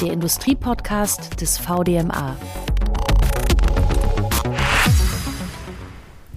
der Industriepodcast des VDMA.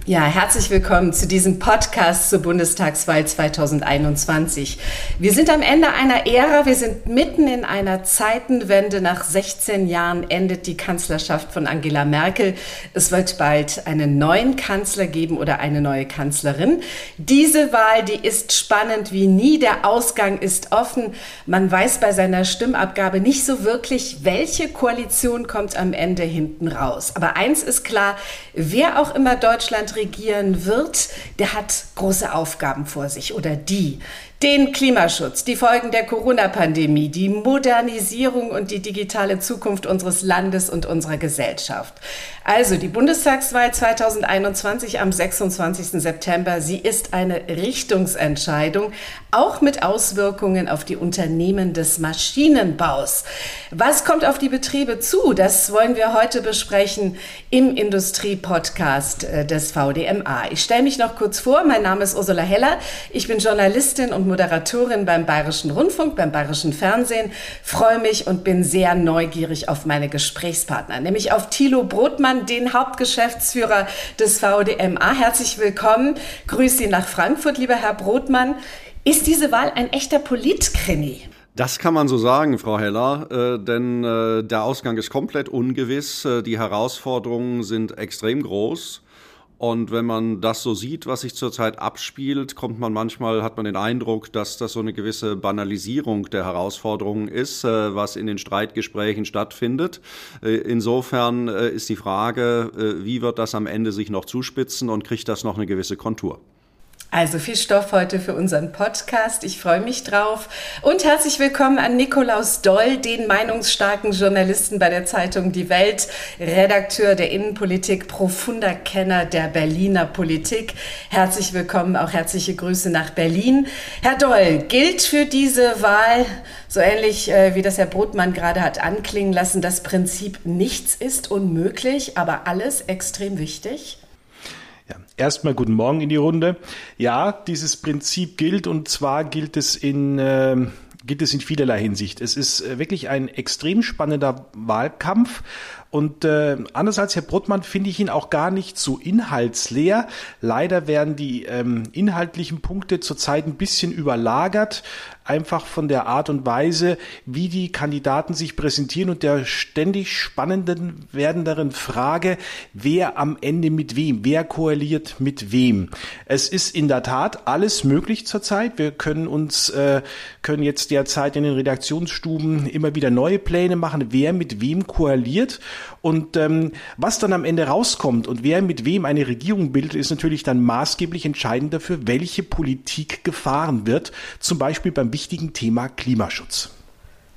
Ja, herzlich willkommen zu diesem Podcast zur Bundestagswahl 2021. Wir sind am Ende einer Ära, wir sind mitten in einer Zeitenwende. Nach 16 Jahren endet die Kanzlerschaft von Angela Merkel. Es wird bald einen neuen Kanzler geben oder eine neue Kanzlerin. Diese Wahl, die ist spannend wie nie. Der Ausgang ist offen. Man weiß bei seiner Stimmabgabe nicht so wirklich, welche Koalition kommt am Ende hinten raus. Aber eins ist klar, wer auch immer Deutschland regieren wird, der hat große Aufgaben vor sich oder die den Klimaschutz, die Folgen der Corona-Pandemie, die Modernisierung und die digitale Zukunft unseres Landes und unserer Gesellschaft. Also die Bundestagswahl 2021 am 26. September, sie ist eine Richtungsentscheidung, auch mit Auswirkungen auf die Unternehmen des Maschinenbaus. Was kommt auf die Betriebe zu? Das wollen wir heute besprechen im Industrie-Podcast äh, des VDMA. Ich stelle mich noch kurz vor. Mein Name ist Ursula Heller. Ich bin Journalistin und Moderatorin beim Bayerischen Rundfunk, beim Bayerischen Fernsehen. Freue mich und bin sehr neugierig auf meine Gesprächspartner, nämlich auf Thilo Brotmann, den Hauptgeschäftsführer des VDMA. Herzlich willkommen. Grüße Sie nach Frankfurt, lieber Herr Brotmann. Ist diese Wahl ein echter Politkrimi? Das kann man so sagen, Frau Heller, äh, denn äh, der Ausgang ist komplett ungewiss. Äh, die Herausforderungen sind extrem groß. Und wenn man das so sieht, was sich zurzeit abspielt, kommt man manchmal, hat man den Eindruck, dass das so eine gewisse Banalisierung der Herausforderungen ist, äh, was in den Streitgesprächen stattfindet. Äh, insofern äh, ist die Frage, wie wird das am Ende sich noch zuspitzen und kriegt das noch eine gewisse Kontur? Also viel Stoff heute für unseren Podcast. Ich freue mich drauf. Und herzlich willkommen an Nikolaus Doll, den meinungsstarken Journalisten bei der Zeitung Die Welt, Redakteur der Innenpolitik, profunder Kenner der Berliner Politik. Herzlich willkommen, auch herzliche Grüße nach Berlin. Herr Doll, gilt für diese Wahl, so ähnlich äh, wie das Herr Brotmann gerade hat anklingen lassen, das Prinzip nichts ist unmöglich, aber alles extrem wichtig? Ja, erstmal guten Morgen in die Runde. Ja, dieses Prinzip gilt und zwar gilt es in äh, gilt es in vielerlei Hinsicht. Es ist äh, wirklich ein extrem spannender Wahlkampf und äh, anders als Herr Bruttmann finde ich ihn auch gar nicht so inhaltsleer. Leider werden die ähm, inhaltlichen Punkte zurzeit ein bisschen überlagert einfach von der Art und Weise, wie die Kandidaten sich präsentieren und der ständig spannenden werdenderen Frage, wer am Ende mit wem, wer koaliert mit wem. Es ist in der Tat alles möglich zurzeit. Wir können uns, äh, können jetzt derzeit in den Redaktionsstuben immer wieder neue Pläne machen, wer mit wem koaliert und ähm, was dann am Ende rauskommt und wer mit wem eine Regierung bildet, ist natürlich dann maßgeblich entscheidend dafür, welche Politik gefahren wird, zum Beispiel beim wichtigen Thema Klimaschutz.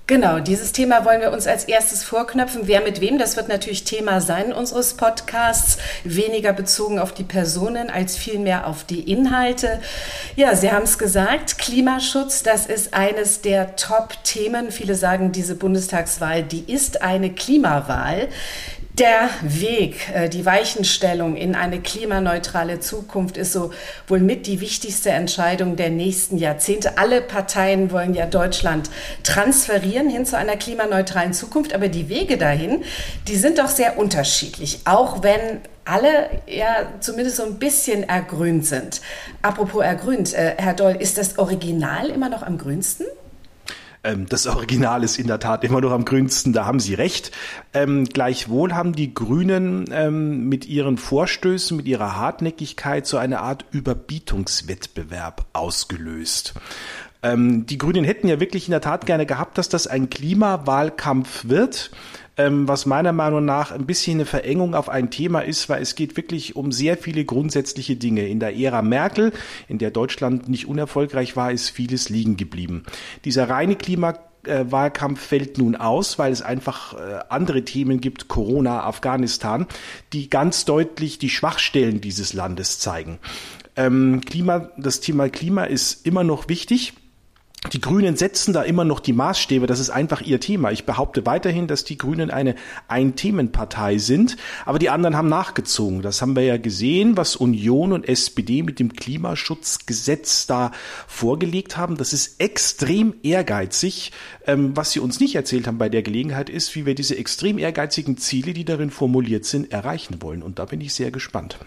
Genau, dieses Thema wollen wir uns als erstes vorknöpfen. Wer mit wem, das wird natürlich Thema sein unseres Podcasts. Weniger bezogen auf die Personen als vielmehr auf die Inhalte. Ja, Sie haben es gesagt, Klimaschutz, das ist eines der Top-Themen. Viele sagen, diese Bundestagswahl, die ist eine Klimawahl. Der Weg, äh, die Weichenstellung in eine klimaneutrale Zukunft ist so wohl mit die wichtigste Entscheidung der nächsten Jahrzehnte. Alle Parteien wollen ja Deutschland transferieren hin zu einer klimaneutralen Zukunft, aber die Wege dahin, die sind doch sehr unterschiedlich, auch wenn alle ja zumindest so ein bisschen ergrünt sind. Apropos ergrünt, äh, Herr Doll, ist das Original immer noch am grünsten? Ähm, das Original ist in der Tat immer noch am grünsten, da haben Sie recht. Ähm, gleichwohl haben die Grünen ähm, mit ihren Vorstößen, mit ihrer Hartnäckigkeit so eine Art Überbietungswettbewerb ausgelöst. Ähm, die Grünen hätten ja wirklich in der Tat gerne gehabt, dass das ein Klimawahlkampf wird ähm, was meiner Meinung nach ein bisschen eine Verengung auf ein Thema ist, weil es geht wirklich um sehr viele grundsätzliche Dinge. In der Ära Merkel, in der Deutschland nicht unerfolgreich war, ist vieles liegen geblieben. Dieser reine Klima Wahlkampf fällt nun aus, weil es einfach äh, andere Themen gibt, Corona, Afghanistan, die ganz deutlich die Schwachstellen dieses Landes zeigen. Ähm, Klima, das Thema Klima ist immer noch wichtig. Die Grünen setzen da immer noch die Maßstäbe, das ist einfach ihr Thema. Ich behaupte weiterhin, dass die Grünen eine Ein-Themen-Partei sind, aber die anderen haben nachgezogen. Das haben wir ja gesehen, was Union und SPD mit dem Klimaschutzgesetz da vorgelegt haben. Das ist extrem ehrgeizig. Ähm, was sie uns nicht erzählt haben bei der Gelegenheit ist, wie wir diese extrem ehrgeizigen Ziele, die darin formuliert sind, erreichen wollen. Und da bin ich sehr gespannt.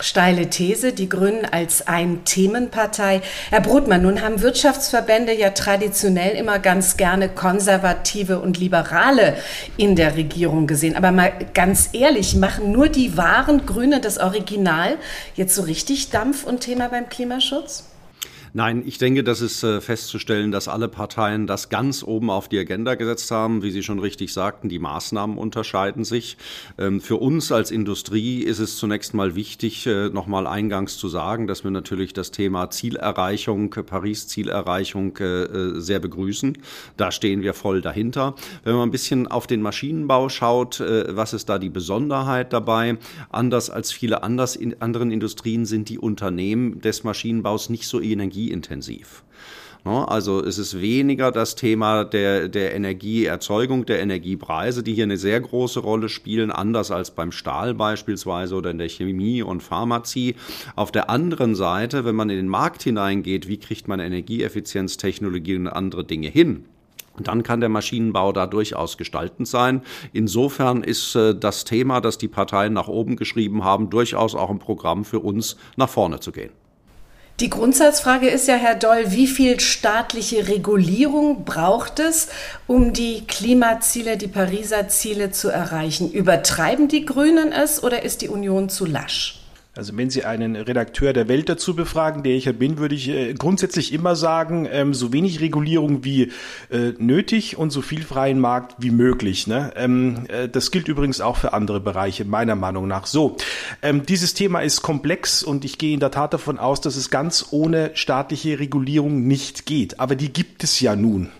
Steile These, die Grünen als Ein-Themenpartei. Herr Brotmann, nun haben Wirtschaftsverbände ja traditionell immer ganz gerne Konservative und Liberale in der Regierung gesehen. Aber mal ganz ehrlich, machen nur die wahren Grünen das Original jetzt so richtig Dampf und Thema beim Klimaschutz? Nein, ich denke, das ist äh, festzustellen, dass alle Parteien das ganz oben auf die Agenda gesetzt haben. Wie Sie schon richtig sagten, die Maßnahmen unterscheiden sich. Ähm, für uns als Industrie ist es zunächst mal wichtig, äh, nochmal eingangs zu sagen, dass wir natürlich das Thema Zielerreichung, Paris-Zielerreichung äh, sehr begrüßen. Da stehen wir voll dahinter. Wenn man ein bisschen auf den Maschinenbau schaut, was ist da die Besonderheit dabei? Anders als viele anders in anderen Industrien sind die Unternehmen des Maschinenbaus nicht so energie energieintensiv. Also es ist weniger das Thema der, der Energieerzeugung, der Energiepreise, die hier eine sehr große Rolle spielen, anders als beim Stahl beispielsweise oder in der Chemie und Pharmazie. Auf der anderen Seite, wenn man in den Markt hineingeht, wie kriegt man Energieeffizienztechnologie und andere Dinge hin? dann kann der Maschinenbau da durchaus gestaltend sein. Insofern ist äh, das Thema, das die Parteien nach oben geschrieben haben, durchaus auch ein Programm für uns, nach vorne zu gehen. Die Grundsatzfrage ist ja, Herr Doll, wie viel staatliche Regulierung braucht es, um die Klimaziele, die Pariser Ziele zu erreichen? Übertreiben die Grünen es oder ist die Union zu lasch? Also wenn Sie einen Redakteur der Welt dazu befragen, der ich ja bin, würde ich äh, grundsätzlich immer sagen, ähm, so wenig Regulierung wie äh, nötig und so viel freien Markt wie möglich. Ne? Ähm, äh, das gilt übrigens auch für andere Bereiche, meiner Meinung nach. So, ähm, dieses Thema ist komplex und ich gehe in der Tat davon aus, dass es ganz ohne staatliche Regulierung nicht geht. Aber die gibt es ja nun.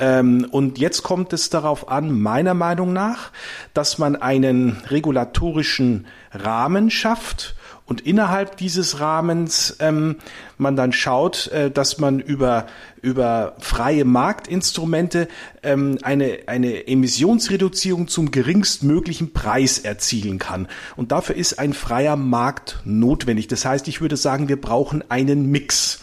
Und jetzt kommt es darauf an, meiner Meinung nach, dass man einen regulatorischen Rahmen schafft, und innerhalb dieses Rahmens ähm, man dann schaut, äh, dass man über über freie Marktinstrumente ähm, eine eine Emissionsreduzierung zum geringstmöglichen Preis erzielen kann. Und dafür ist ein freier Markt notwendig. Das heißt, ich würde sagen, wir brauchen einen Mix.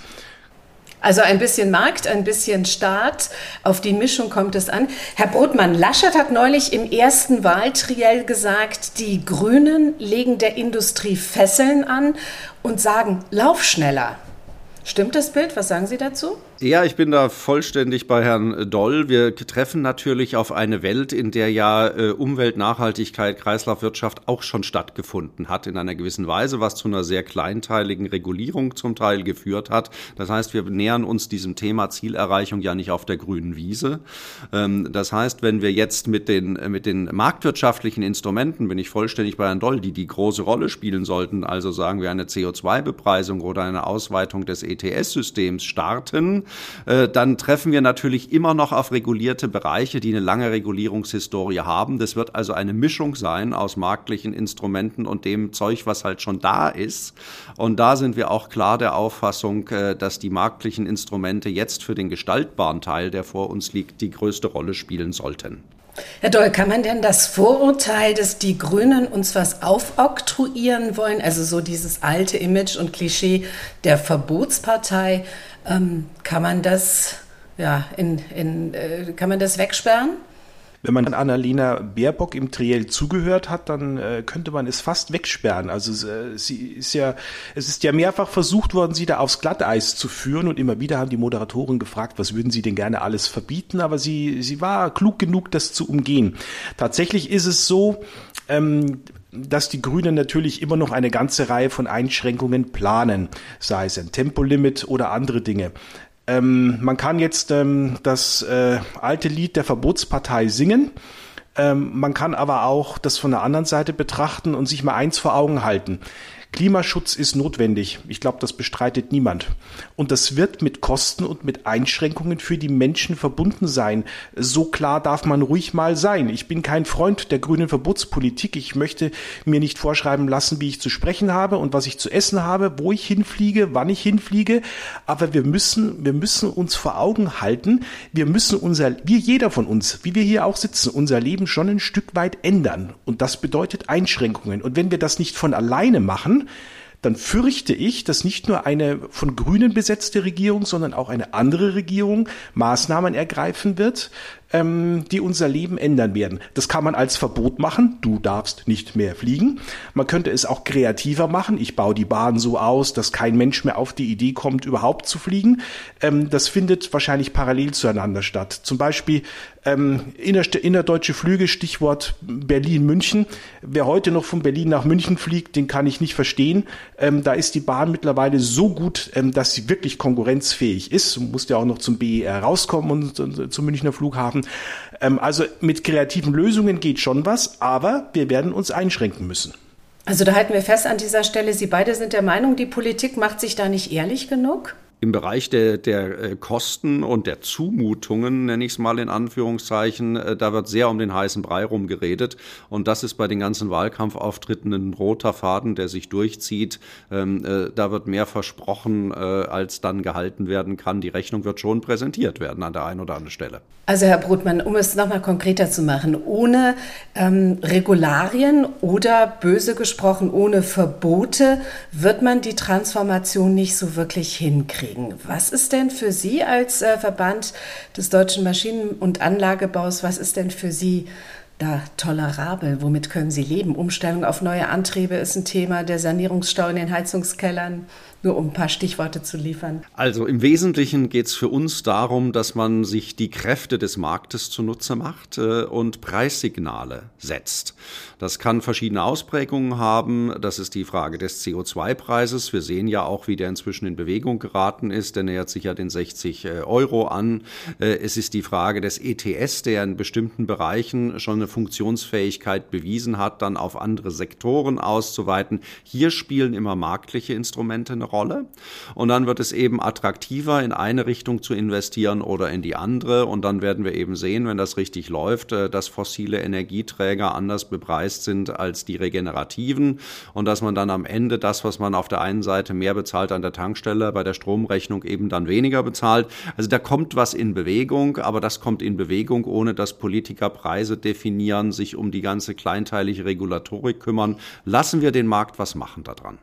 Also ein bisschen Markt, ein bisschen Staat, auf die Mischung kommt es an. Herr Brotmann, Laschet hat neulich im ersten Wahltriell gesagt, die Grünen legen der Industrie Fesseln an und sagen, lauf schneller. Stimmt das Bild? Was sagen Sie dazu? Ja, ich bin da vollständig bei Herrn Doll. Wir treffen natürlich auf eine Welt, in der ja äh, Umwelt, Nachhaltigkeit, Kreislaufwirtschaft auch schon stattgefunden hat in einer gewissen Weise, was zu einer sehr kleinteiligen Regulierung zum Teil geführt hat. Das heißt, wir nähern uns diesem Thema Zielerreichung ja nicht auf der grünen Wiese. Ähm, das heißt, wenn wir jetzt mit den, äh, mit den marktwirtschaftlichen Instrumenten, bin ich vollständig bei Herrn Doll, die die große Rolle spielen sollten, also sagen wir eine CO2-Bepreisung oder eine Ausweitung des ETS-Systems starten, äh, dann treffen wir natürlich immer noch auf regulierte Bereiche, die eine lange Regulierungshistorie haben. Das wird also eine Mischung sein aus marktlichen Instrumenten und dem Zeug, was halt schon da ist. Und da sind wir auch klar der Auffassung, äh, dass die marktlichen Instrumente jetzt für den gestaltbaren Teil, der vor uns liegt, die größte Rolle spielen sollten. Herr Doll, kann man denn das Vorurteil, dass die Grünen uns was aufoktroyieren wollen, also so dieses alte Image und Klischee der Verbotspartei, ähm, kann man das ja, in, in, äh, kann man das wegsperren? Wenn man Annalena Baerbock im Triell zugehört hat, dann äh, könnte man es fast wegsperren. Also äh, sie ist ja, es ist ja mehrfach versucht worden, sie da aufs Glatteis zu führen und immer wieder haben die Moderatoren gefragt, was würden sie denn gerne alles verbieten, aber sie, sie war klug genug, das zu umgehen. Tatsächlich ist es so, ähm, dass die Grünen natürlich immer noch eine ganze Reihe von Einschränkungen planen, sei es ein Tempolimit oder andere Dinge. Ähm, man kann jetzt ähm, das äh, alte Lied der Verbotspartei singen. Ähm, man kann aber auch das von der anderen Seite betrachten und sich mal eins vor Augen halten. Klimaschutz ist notwendig. Ich glaube, das bestreitet niemand. Und das wird mit Kosten und mit Einschränkungen für die Menschen verbunden sein. So klar darf man ruhig mal sein. Ich bin kein Freund der grünen Verbotspolitik. Ich möchte mir nicht vorschreiben lassen, wie ich zu sprechen habe und was ich zu essen habe, wo ich hinfliege, wann ich hinfliege. Aber wir müssen, wir müssen uns vor Augen halten, wir müssen unser, wir jeder von uns, wie wir hier auch sitzen, unser Leben schon ein Stück weit ändern. Und das bedeutet Einschränkungen. Und wenn wir das nicht von alleine machen, dann fürchte ich, dass nicht nur eine von Grünen besetzte Regierung, sondern auch eine andere Regierung Maßnahmen ergreifen wird, ähm, die unser Leben ändern werden. Das kann man als Verbot machen. Du darfst nicht mehr fliegen. Man könnte es auch kreativer machen. Ich baue die Bahn so aus, dass kein Mensch mehr auf die Idee kommt, überhaupt zu fliegen. Ähm, das findet wahrscheinlich parallel zueinander statt. Zum Beispiel ähm, innerdeutsche Flüge, Stichwort Berlin-München. Wer heute noch von Berlin nach München fliegt, den kann ich nicht verstehen. Ähm, da ist die Bahn mittlerweile so gut, ähm, dass sie wirklich konkurrenzfähig ist. Du musst ja auch noch zum BER rauskommen und, und zum Münchner Flughafen. Ähm, also mit kreativen Lösungen geht schon was, aber wir werden uns einschränken müssen. Also da halten wir fest an dieser Stelle, Sie beide sind der Meinung, die Politik macht sich da nicht ehrlich genug? Im Bereich der, der äh, Kosten und der Zumutungen, nenne ich es mal in Anführungszeichen, äh, da wird sehr um den heißen Brei rumgeredet. Und das ist bei den ganzen Wahlkampfauftritten ein roter Faden, der sich durchzieht. Ähm, äh, da wird mehr versprochen, als dann gehalten werden kann. Die Rechnung wird schon präsentiert werden an der einen oder anderen Stelle. Also Herr Brutmann, um es nochmal konkreter zu machen, ohne ähm, Regularien oder böse gesprochen ohne Verbote wird man die Transformation nicht so wirklich hinkriegen kriegen. Was ist denn für Sie als äh, Verband des deutschen Maschinen- und Anlagebaus, was ist denn für Sie da tolerabel? Womit können Sie leben? Umstellung auf neue Antriebe ist ein Thema, der Sanierungsstau in den Heizungskellern, nur um ein paar Stichworte zu liefern. Also im Wesentlichen geht es für uns darum, dass man sich die Kräfte des Marktes zunutze macht äh, und Preissignale setzt. Das kann verschiedene Ausprägungen haben. Das ist die Frage des CO2-Preises. Wir sehen ja auch, wie der inzwischen in Bewegung geraten ist. Der nähert sich ja den 60 äh, Euro an. Äh, es ist die Frage des ETS, der in bestimmten Bereichen schon eine Funktionsfähigkeit bewiesen hat, dann auf andere Sektoren auszuweiten. Hier spielen immer marktliche Instrumente eine Rolle. Und dann wird es eben attraktiver, in eine Richtung zu investieren oder in die andere. Und dann werden wir eben sehen, wenn das richtig läuft, äh, dass fossile Energieträger anders bepreist sind als die regenerativen und dass man dann am Ende das, was man auf der einen Seite mehr bezahlt an der Tankstelle, bei der Stromrechnung eben dann weniger bezahlt. Also da kommt was in Bewegung, aber das kommt in Bewegung, ohne dass Politiker Preise definieren, sich um die ganze kleinteilige Regulatorik kümmern. Lassen wir den Markt was machen daran.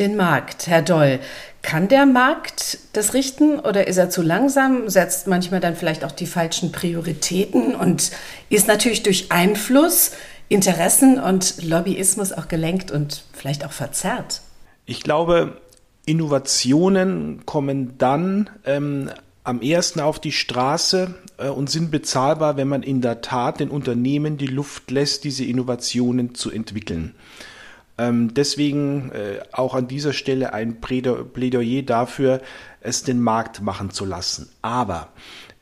Den Markt, Herr Doll. Kann der Markt das richten oder ist er zu langsam, setzt manchmal dann vielleicht auch die falschen Prioritäten und ist natürlich durch Einfluss Interessen und Lobbyismus auch gelenkt und vielleicht auch verzerrt? Ich glaube, Innovationen kommen dann ähm, am ersten auf die Straße äh, und sind bezahlbar, wenn man in der Tat den Unternehmen die Luft lässt, diese Innovationen zu entwickeln. Deswegen äh, auch an dieser Stelle ein Plädoyer dafür, es den Markt machen zu lassen. Aber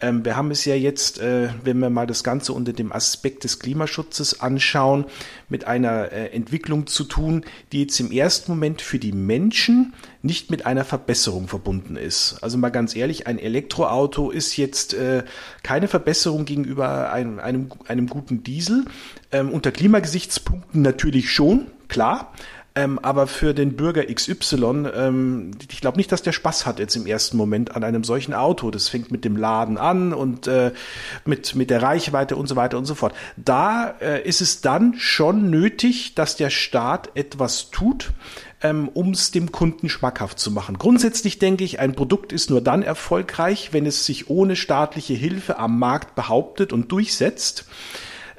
ähm, wir haben es ja jetzt, äh, wenn wir mal das Ganze unter dem Aspekt des Klimaschutzes anschauen, mit einer äh, Entwicklung zu tun, die jetzt im ersten Moment für die Menschen nicht mit einer Verbesserung verbunden ist. Also mal ganz ehrlich, ein Elektroauto ist jetzt äh, keine Verbesserung gegenüber einem, einem, einem guten Diesel. Ähm, unter Klimagesichtspunkten natürlich schon, klar. Ähm, aber für den Bürger XY, ähm, ich glaube nicht, dass der Spaß hat jetzt im ersten Moment an einem solchen Auto. Das fängt mit dem Laden an und äh, mit, mit der Reichweite und so weiter und so fort. Da äh, ist es dann schon nötig, dass der Staat etwas tut, ähm, um es dem Kunden schmackhaft zu machen. Grundsätzlich denke ich, ein Produkt ist nur dann erfolgreich, wenn es sich ohne staatliche Hilfe am Markt behauptet und durchsetzt.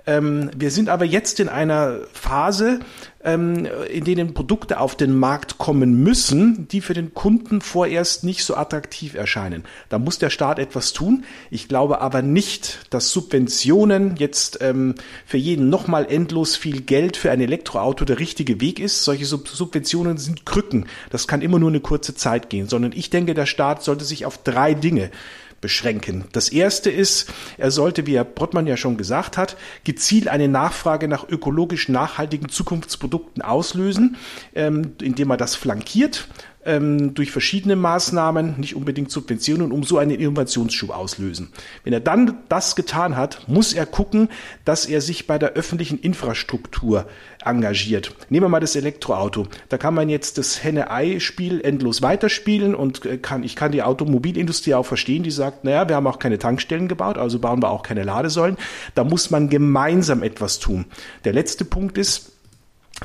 Ähm, wir sind aber jetzt in einer Phase, ähm, in denen Produkte auf den Markt kommen müssen, die für den Kunden vorerst nicht so attraktiv erscheinen. Da muss der Staat etwas tun. Ich glaube aber nicht, dass Subventionen jetzt ähm, für jeden nochmal endlos viel Geld für ein Elektroauto der richtige Weg ist. Solche Sub Subventionen sind Krücken. Das kann immer nur eine kurze Zeit gehen, sondern ich denke, der Staat sollte sich auf drei Dinge beschränken. Das erste ist, er sollte, wie Herr Brottmann ja schon gesagt hat, gezielt eine Nachfrage nach ökologisch nachhaltigen Zukunftsprodukten auslösen, ähm, indem er das flankiert ähm, durch verschiedene Maßnahmen, nicht unbedingt Subventionen, um so einen Innovationsschub auslösen. Wenn er dann das getan hat, muss er gucken, dass er sich bei der öffentlichen Infrastruktur engagiert. Nehmen wir mal das Elektroauto. Da kann man jetzt das Henne-Ei-Spiel endlos weiterspielen und äh, kann, ich kann die Automobilindustrie auch verstehen, die sagt, naja, wir haben auch keine Tankstellen gebaut, also bauen wir auch keine Ladesäulen. Da muss man gemeinsam etwas tun. Der letzte Punkt ist,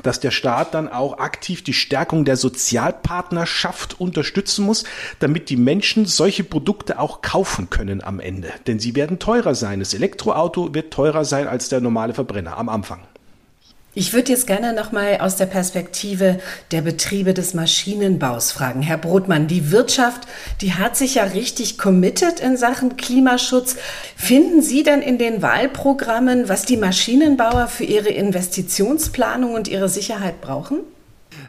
dass der Staat dann auch aktiv die Stärkung der Sozialpartnerschaft unterstützen muss, damit die Menschen solche Produkte auch kaufen können am Ende. Denn sie werden teurer sein. Das Elektroauto wird teurer sein als der normale Verbrenner am Anfang. Ich würde jetzt gerne nochmal aus der Perspektive der Betriebe des Maschinenbaus fragen. Herr Brotmann, die Wirtschaft, die hat sich ja richtig committed in Sachen Klimaschutz. Finden Sie denn in den Wahlprogrammen, was die Maschinenbauer für ihre Investitionsplanung und ihre Sicherheit brauchen?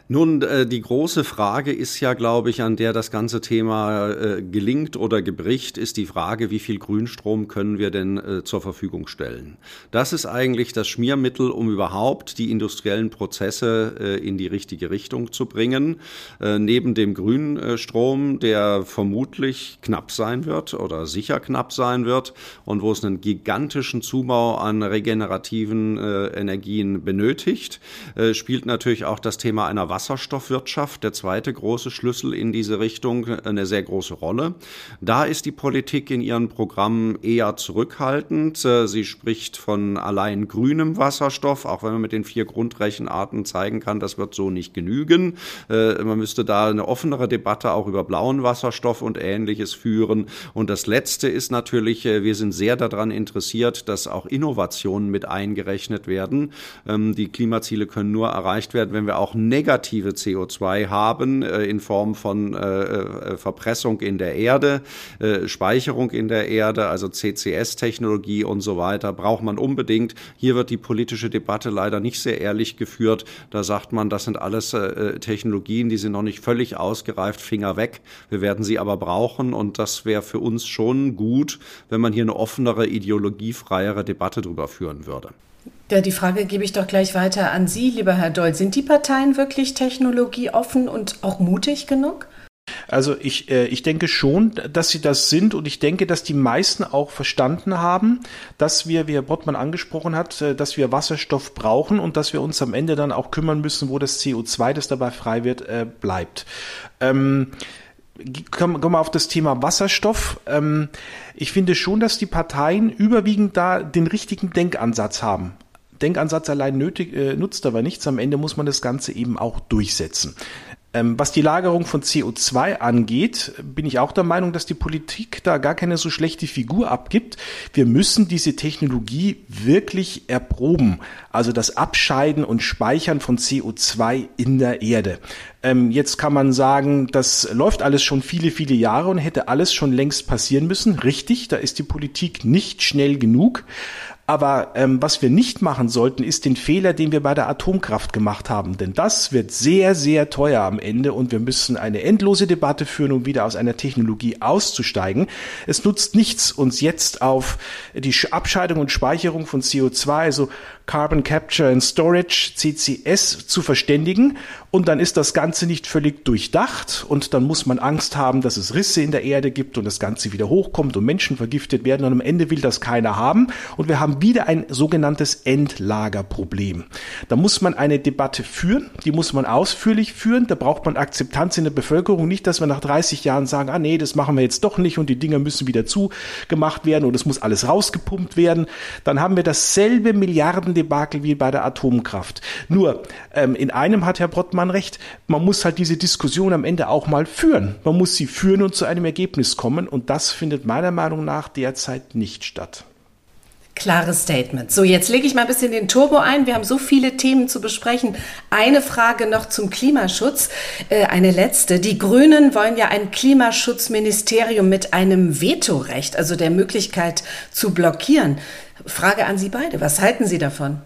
Nun, äh, die große Frage ist ja, glaube ich, an der das ganze Thema äh, gelingt oder gebricht, ist die Frage, wie viel Grünstrom können wir denn äh, zur Verfügung stellen? Das ist eigentlich das Schmiermittel, um überhaupt die industriellen Prozesse in die richtige Richtung zu bringen. Neben dem Grünstrom, der vermutlich knapp sein wird oder sicher knapp sein wird und wo es einen gigantischen Zubau an regenerativen Energien benötigt, spielt natürlich auch das Thema einer Wasserstoffwirtschaft, der zweite große Schlüssel in diese Richtung, eine sehr große Rolle. Da ist die Politik in ihren Programmen eher zurückhaltend. Sie spricht von allein grünem Wasserstoff, auch wenn man mit den vier Grundrechenarten zeigen kann, das wird so nicht genügen. Äh, man müsste da eine offenere Debatte auch über blauen Wasserstoff und ähnliches führen. Und das Letzte ist natürlich, äh, wir sind sehr daran interessiert, dass auch Innovationen mit eingerechnet werden. Ähm, die Klimaziele können nur erreicht werden, wenn wir auch negativ negative CO2 haben äh, in Form von äh, äh, Verpressung in der Erde, Speicherung in der Erde, also CCS-Technologie und so weiter, braucht man unbedingt. Hier wird die politische Debatte leider nicht sehr ehrlich geführt. Da sagt man, das sind alles Technologien, die sind noch nicht völlig ausgereift, Finger weg. Wir werden sie aber brauchen und das wäre für uns schon gut, wenn man hier eine offenere, ideologiefreiere Debatte darüber führen würde. Ja, die Frage gebe ich doch gleich weiter an Sie, lieber Herr Doll. Sind die Parteien wirklich technologieoffen und auch mutig genug? Also ich, äh, ich denke schon, dass sie das sind und ich denke, dass die meisten auch verstanden haben, dass wir, wie Herr Bottmann angesprochen hat, äh, dass wir Wasserstoff brauchen und dass wir uns am Ende dann auch kümmern müssen, wo das CO2, das dabei frei wird, äh, bleibt. Ähm, kommen wir auf das Thema Wasserstoff. Ähm, ich finde schon, dass die Parteien überwiegend da den richtigen Denkansatz haben. Denkansatz allein nötig, äh, nutzt aber nichts. Am Ende muss man das Ganze eben auch durchsetzen. Ähm, was die Lagerung von CO2 angeht, bin ich auch der Meinung, dass die Politik da gar keine so schlechte Figur abgibt. Wir müssen diese Technologie wirklich erproben. Also das Abscheiden und Speichern von CO2 in der Erde. Ähm, jetzt kann man sagen, das läuft alles schon viele, viele Jahre und hätte alles schon längst passieren müssen. Richtig, da ist die Politik nicht schnell genug. Aber ähm, was wir nicht machen sollten, ist den Fehler, den wir bei der Atomkraft gemacht haben. Denn das wird sehr, sehr teuer am Ende und wir müssen eine endlose Debatte führen, um wieder aus einer Technologie auszusteigen. Es nutzt nichts, uns jetzt auf die Abscheidung und Speicherung von CO2, also Carbon Capture and Storage, CCS, zu verständigen. Und dann ist das Ganze nicht völlig durchdacht und dann muss man Angst haben, dass es Risse in der Erde gibt und das Ganze wieder hochkommt und Menschen vergiftet werden. Und am Ende will das keiner haben. Und wir haben wieder ein sogenanntes Endlagerproblem. Da muss man eine Debatte führen, die muss man ausführlich führen. Da braucht man Akzeptanz in der Bevölkerung. Nicht, dass wir nach 30 Jahren sagen, ah nee, das machen wir jetzt doch nicht und die Dinger müssen wieder zugemacht werden und es muss alles rausgepumpt werden. Dann haben wir dasselbe Milliarden Debakel wie bei der Atomkraft. Nur, ähm, in einem hat Herr Brottmann recht, man muss halt diese Diskussion am Ende auch mal führen. Man muss sie führen und zu einem Ergebnis kommen und das findet meiner Meinung nach derzeit nicht statt. Klares Statement. So, jetzt lege ich mal ein bisschen den Turbo ein. Wir haben so viele Themen zu besprechen. Eine Frage noch zum Klimaschutz. Äh, eine letzte. Die Grünen wollen ja ein Klimaschutzministerium mit einem Vetorecht, also der Möglichkeit zu blockieren. Frage an Sie beide. Was halten Sie davon?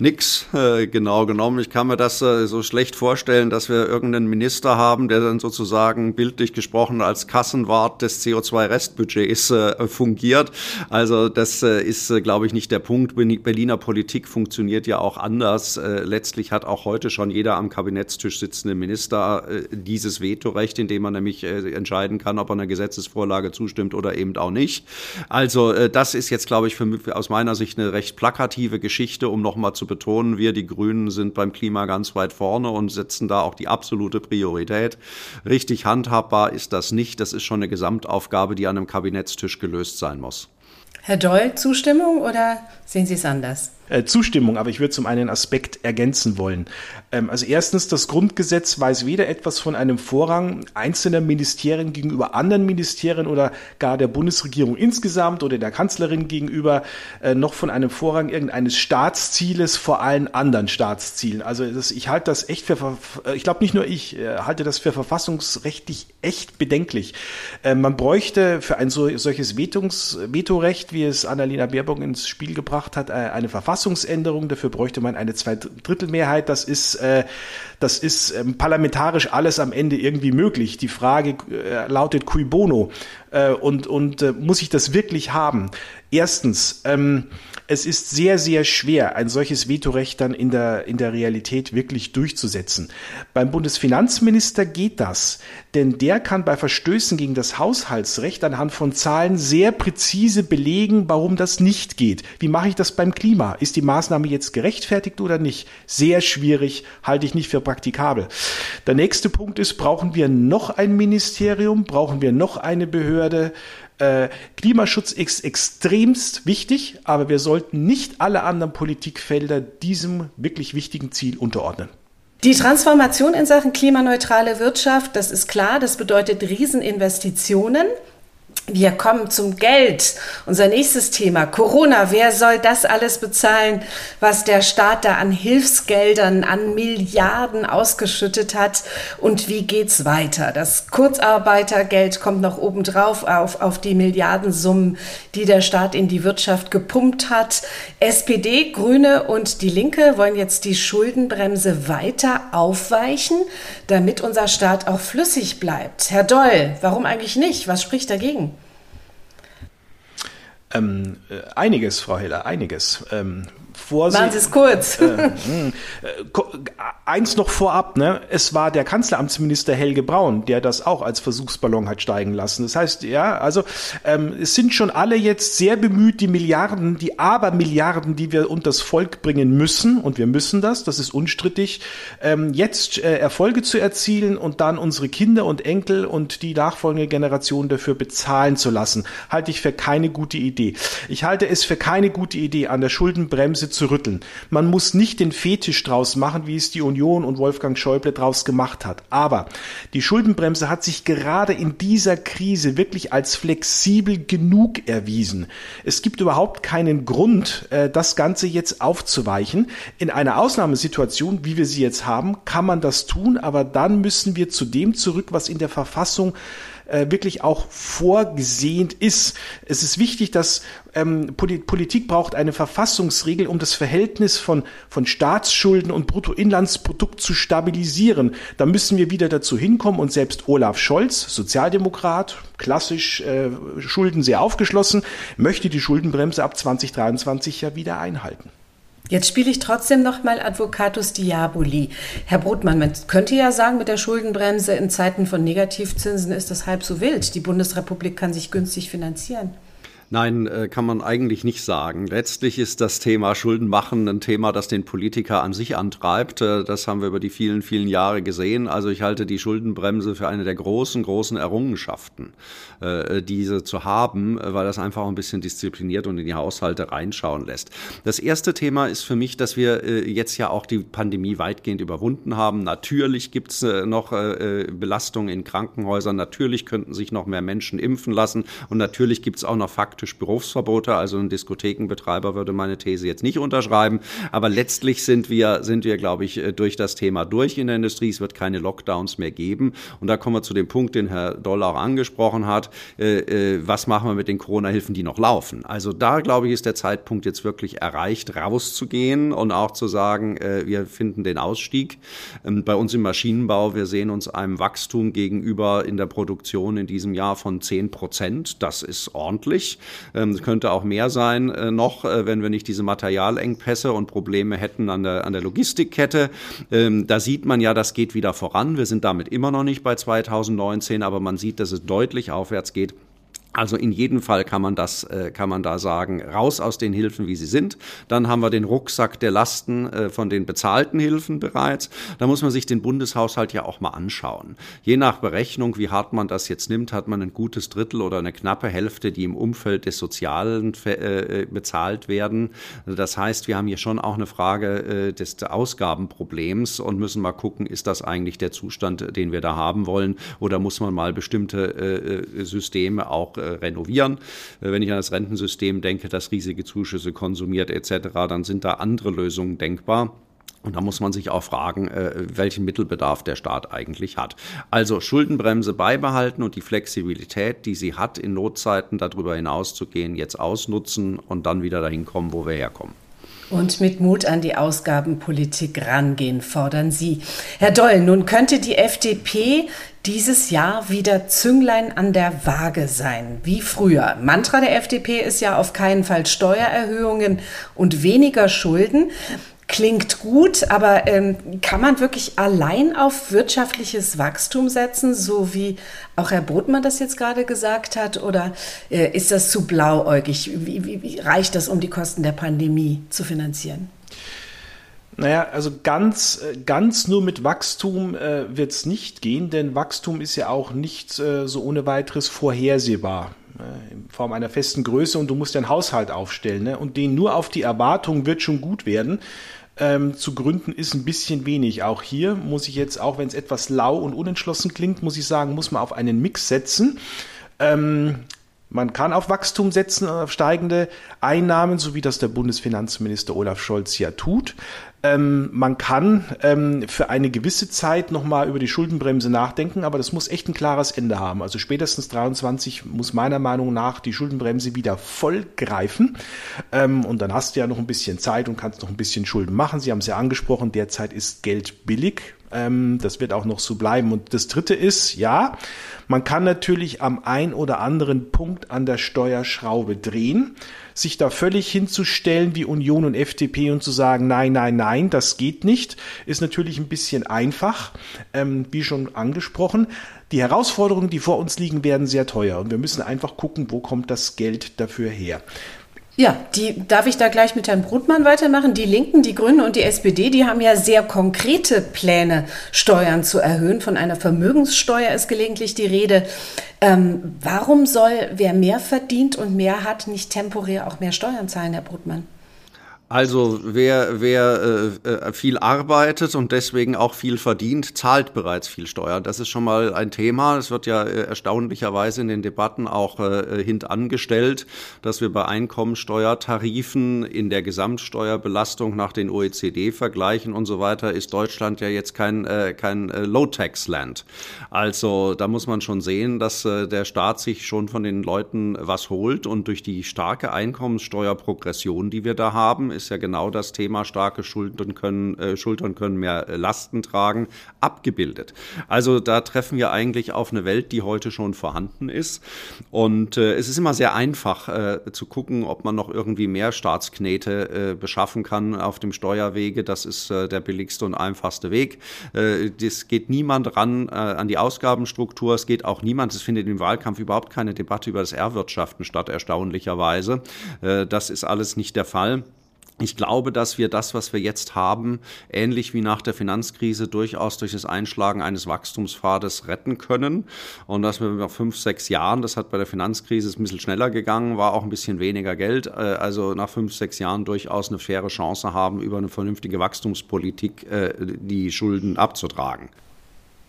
Nix, äh, genau genommen. Ich kann mir das äh, so schlecht vorstellen, dass wir irgendeinen Minister haben, der dann sozusagen bildlich gesprochen als Kassenwart des CO2-Restbudgets äh, fungiert. Also das äh, ist, äh, glaube ich, nicht der Punkt. Berliner Politik funktioniert ja auch anders. Äh, letztlich hat auch heute schon jeder am Kabinettstisch sitzende Minister dieses Vetorecht, indem man nämlich entscheiden kann, ob er einer Gesetzesvorlage zustimmt oder eben auch nicht. Also das ist jetzt, glaube ich, für, aus meiner Sicht eine recht plakative Geschichte, um nochmal zu betonen, wir, die Grünen, sind beim Klima ganz weit vorne und setzen da auch die absolute Priorität. Richtig handhabbar ist das nicht. Das ist schon eine Gesamtaufgabe, die an einem Kabinettstisch gelöst sein muss. Herr Doll, Zustimmung oder sehen Sie es anders? Äh, Zustimmung, aber ich würde zum einen Aspekt ergänzen wollen. Ähm, also erstens, das Grundgesetz weiß weder etwas von einem Vorrang einzelner Ministerien gegenüber anderen Ministerien oder gar der Bundesregierung insgesamt oder der Kanzlerin gegenüber, äh, noch von einem Vorrang irgendeines Staatszieles vor allen anderen Staatszielen. Also das, ich halte das echt für, äh, ich glaube nicht nur ich, halte das für verfassungsrechtlich echt bedenklich. Man bräuchte für ein so, solches Vetungs, Vetorecht, wie es Annalena Baerbock ins Spiel gebracht hat, eine Verfassung Verfassungsänderung. Dafür bräuchte man eine Zweidrittelmehrheit. Das ist, äh, das ist ähm, parlamentarisch alles am Ende irgendwie möglich. Die Frage äh, lautet cui bono äh, und, und äh, muss ich das wirklich haben? Erstens, ähm, es ist sehr, sehr schwer, ein solches Vetorecht dann in der, in der Realität wirklich durchzusetzen. Beim Bundesfinanzminister geht das, denn der kann bei Verstößen gegen das Haushaltsrecht anhand von Zahlen sehr präzise belegen, warum das nicht geht. Wie mache ich das beim Klima? Ist die Maßnahme jetzt gerechtfertigt oder nicht? Sehr schwierig, halte ich nicht für praktikabel. Der nächste Punkt ist, brauchen wir noch ein Ministerium? Brauchen wir noch eine Behörde? Äh, Klimaschutz ist extremst wichtig, aber wir sollten nicht alle anderen Politikfelder diesem wirklich wichtigen Ziel unterordnen. Die Transformation in Sachen klimaneutrale Wirtschaft, das ist klar, das bedeutet Rieseninvestitionen. Wir kommen zum Geld. Unser nächstes Thema, Corona. Wer soll das alles bezahlen, was der Staat da an Hilfsgeldern, an Milliarden ausgeschüttet hat? Und wie geht's weiter? Das Kurzarbeitergeld kommt noch obendrauf auf, auf die Milliardensummen, die der Staat in die Wirtschaft gepumpt hat. SPD, Grüne und die Linke wollen jetzt die Schuldenbremse weiter aufweichen, damit unser Staat auch flüssig bleibt. Herr Doll, warum eigentlich nicht? Was spricht dagegen? Ähm, äh, einiges, Frau Heller, einiges. Ähm, Vorsicht. Machen Sie es kurz. Äh, hm, äh, eins noch vorab, ne? Es war der Kanzleramtsminister Helge Braun, der das auch als Versuchsballon hat steigen lassen. Das heißt, ja, also ähm, es sind schon alle jetzt sehr bemüht, die Milliarden, die Abermilliarden, die wir unter das Volk bringen müssen, und wir müssen das, das ist unstrittig, ähm, jetzt äh, Erfolge zu erzielen und dann unsere Kinder und Enkel und die nachfolgende Generation dafür bezahlen zu lassen, halte ich für keine gute Idee. Ich halte es für keine gute Idee, an der Schuldenbremse zu rütteln. Man muss nicht den Fetisch draus machen, wie es die Union und Wolfgang Schäuble draus gemacht hat. Aber die Schuldenbremse hat sich gerade in dieser Krise wirklich als flexibel genug erwiesen. Es gibt überhaupt keinen Grund, äh, das Ganze jetzt aufzuweichen. In einer Ausnahmesituation, wie wir sie jetzt haben, kann man das tun, aber dann müssen wir zu dem zurück, was in der Verfassung äh, wirklich auch vorgesehen ist. Es ist wichtig, dass ähm, Politik braucht eine Verfassungsregel, um das Verhältnis von, von Staatsschulden und Bruttoinlandsprodukt zu stabilisieren. Da müssen wir wieder dazu hinkommen und selbst Olaf Scholz, Sozialdemokrat, klassisch äh, Schulden sehr aufgeschlossen, möchte die Schuldenbremse ab 2023 ja wieder einhalten. Jetzt spiele ich trotzdem noch mal Advocatus Diaboli. Herr Brotmann, man könnte ja sagen, mit der Schuldenbremse in Zeiten von Negativzinsen ist das halb so wild. Die Bundesrepublik kann sich günstig finanzieren. Nein, äh, kann man eigentlich nicht sagen. Letztlich ist das Thema Schuldenmachen ein Thema, das den Politiker an sich antreibt. Äh, das haben wir über die vielen, vielen Jahre gesehen. Also ich halte die Schuldenbremse für eine der großen, großen Errungenschaften, äh, diese zu haben, weil das einfach ein bisschen diszipliniert und in die Haushalte reinschauen lässt. Das erste Thema ist für mich, dass wir jetzt ja auch die Pandemie weitgehend überwunden haben. Natürlich gibt es noch Belastungen in Krankenhäusern. Natürlich könnten sich noch mehr Menschen impfen lassen. Und natürlich gibt es auch noch Faktoren, faktisch Berufsverbote. Also ein Diskothekenbetreiber würde meine These jetzt nicht unterschreiben. Aber letztlich sind wir, sind wir, glaube ich, durch das Thema durch in der Industrie. Es wird keine Lockdowns mehr geben. Und da kommen wir zu dem Punkt, den Herr Doll auch angesprochen hat. Äh, äh, was machen wir mit den Corona-Hilfen, die noch laufen? Also da, glaube ich, ist der Zeitpunkt jetzt wirklich erreicht, rauszugehen und auch zu sagen, äh, wir finden den Ausstieg. Ähm, bei uns im Maschinenbau, wir sehen uns einem Wachstum gegenüber in der Produktion in diesem Jahr von 10 Prozent. Das ist ordentlich. Ähm, es könnte auch mehr sein äh, noch, äh, wenn wir nicht diese Materialengpässe und Probleme hätten an der, an der Logistikkette. Ähm, da sieht man ja, das geht wieder voran. Wir sind damit immer noch nicht bei 2019, aber man sieht, dass es deutlich aufwärts geht. Also in jedem Fall kann man das, äh, kann man da sagen, raus aus den Hilfen, wie sie sind. Dann haben wir den Rucksack der Lasten äh, von den bezahlten Hilfen bereits. Da muss man sich den Bundeshaushalt ja auch mal anschauen. Je nach Berechnung, wie hart man das jetzt nimmt, hat man ein gutes Drittel oder eine knappe Hälfte, die im Umfeld des Sozialen äh, bezahlt werden. Das heißt, wir haben hier schon auch eine Frage des Ausgabenproblems und müssen mal gucken, ist das eigentlich der Zustand, den wir da haben wollen, oder muss man mal bestimmte Systeme auch renovieren. Äh, wenn ich an das Rentensystem denke, das riesige Zuschüsse konsumiert etc., dann sind da andere Lösungen denkbar. Und da muss man sich auch fragen, äh, welchen Mittelbedarf der Staat eigentlich hat. Also Schuldenbremse beibehalten und die Flexibilität, die sie hat, in Notzeiten darüber hinaus zu gehen, jetzt ausnutzen und dann wieder dahin kommen, wo wir herkommen. Und mit Mut an die Ausgabenpolitik rangehen, fordern Sie. Herr Doll, nun könnte die FDP dieses Jahr wieder Zünglein an der Waage sein, wie früher. Mantra der FDP ist ja auf keinen Fall Steuererhöhungen und weniger Schulden. Klingt gut, aber ähm, kann man wirklich allein auf wirtschaftliches Wachstum setzen, so wie auch Herr Botmann das jetzt gerade gesagt hat? Oder äh, ist das zu blauäugig? Wie, wie, wie reicht das, um die Kosten der Pandemie zu finanzieren? Naja, also ganz, äh, ganz nur mit Wachstum äh, wird es nicht gehen, denn Wachstum ist ja auch nicht äh, so ohne weiteres vorhersehbar äh, in Form einer festen Größe und du musst deinen Haushalt aufstellen. Ne? Und den nur auf die Erwartung wird schon gut werden. Ähm, zu gründen ist ein bisschen wenig. Auch hier muss ich jetzt, auch wenn es etwas lau und unentschlossen klingt, muss ich sagen, muss man auf einen Mix setzen. Ähm, man kann auf Wachstum setzen, auf steigende Einnahmen, so wie das der Bundesfinanzminister Olaf Scholz ja tut. Ähm, man kann ähm, für eine gewisse Zeit nochmal über die Schuldenbremse nachdenken, aber das muss echt ein klares Ende haben. Also spätestens 23 muss meiner Meinung nach die Schuldenbremse wieder voll greifen. Ähm, und dann hast du ja noch ein bisschen Zeit und kannst noch ein bisschen Schulden machen. Sie haben es ja angesprochen, derzeit ist Geld billig. Ähm, das wird auch noch so bleiben. Und das Dritte ist, ja, man kann natürlich am ein oder anderen Punkt an der Steuerschraube drehen sich da völlig hinzustellen wie Union und FDP und zu sagen, nein, nein, nein, das geht nicht, ist natürlich ein bisschen einfach, ähm, wie schon angesprochen. Die Herausforderungen, die vor uns liegen, werden sehr teuer und wir müssen einfach gucken, wo kommt das Geld dafür her. Ja, die, darf ich da gleich mit Herrn Brutmann weitermachen? Die Linken, die Grünen und die SPD, die haben ja sehr konkrete Pläne, Steuern zu erhöhen. Von einer Vermögenssteuer ist gelegentlich die Rede. Ähm, warum soll wer mehr verdient und mehr hat, nicht temporär auch mehr Steuern zahlen, Herr Brutmann? Also wer, wer äh, äh, viel arbeitet und deswegen auch viel verdient, zahlt bereits viel Steuern. Das ist schon mal ein Thema. Es wird ja äh, erstaunlicherweise in den Debatten auch äh, hintangestellt, dass wir bei Einkommensteuertarifen in der Gesamtsteuerbelastung nach den OECD-Vergleichen und so weiter ist Deutschland ja jetzt kein, äh, kein äh, Low-Tax-Land. Also da muss man schon sehen, dass äh, der Staat sich schon von den Leuten was holt und durch die starke Einkommenssteuerprogression, die wir da haben, ist ja genau das Thema, starke Schultern können, äh, Schultern können mehr äh, Lasten tragen, abgebildet. Also da treffen wir eigentlich auf eine Welt, die heute schon vorhanden ist. Und äh, es ist immer sehr einfach äh, zu gucken, ob man noch irgendwie mehr Staatsknete äh, beschaffen kann auf dem Steuerwege. Das ist äh, der billigste und einfachste Weg. Das geht niemand ran an die Ausgabenstruktur. Es geht auch niemand, es findet im Wahlkampf überhaupt keine Debatte über das Erwirtschaften statt, erstaunlicherweise. Das ist alles nicht der Fall. Ich glaube, dass wir das, was wir jetzt haben, ähnlich wie nach der Finanzkrise durchaus durch das Einschlagen eines Wachstumspfades retten können. Und dass wir nach fünf, sechs Jahren, das hat bei der Finanzkrise ein bisschen schneller gegangen, war auch ein bisschen weniger Geld, äh, also nach fünf, sechs Jahren durchaus eine faire Chance haben, über eine vernünftige Wachstumspolitik äh, die Schulden abzutragen.